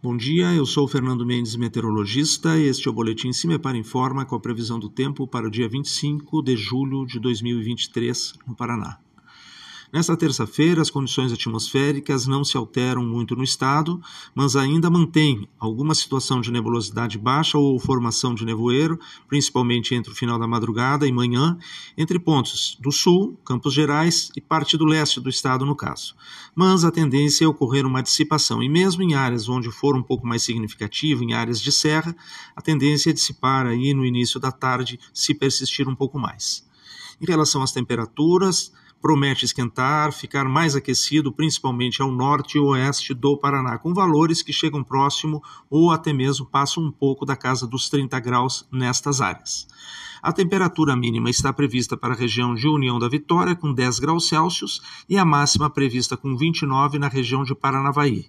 Bom dia, eu sou Fernando Mendes, meteorologista, este é o Boletim Cimepar Informa com a previsão do tempo para o dia 25 de julho de 2023 no Paraná. Nesta terça-feira, as condições atmosféricas não se alteram muito no estado, mas ainda mantém alguma situação de nebulosidade baixa ou formação de nevoeiro, principalmente entre o final da madrugada e manhã, entre pontos do sul, Campos Gerais e parte do leste do estado, no caso. Mas a tendência é ocorrer uma dissipação, e mesmo em áreas onde for um pouco mais significativo, em áreas de serra, a tendência é dissipar aí no início da tarde, se persistir um pouco mais. Em relação às temperaturas, promete esquentar, ficar mais aquecido, principalmente ao norte e oeste do Paraná, com valores que chegam próximo ou até mesmo passam um pouco da casa dos 30 graus nestas áreas. A temperatura mínima está prevista para a região de União da Vitória, com 10 graus Celsius, e a máxima prevista com 29 na região de Paranavaí.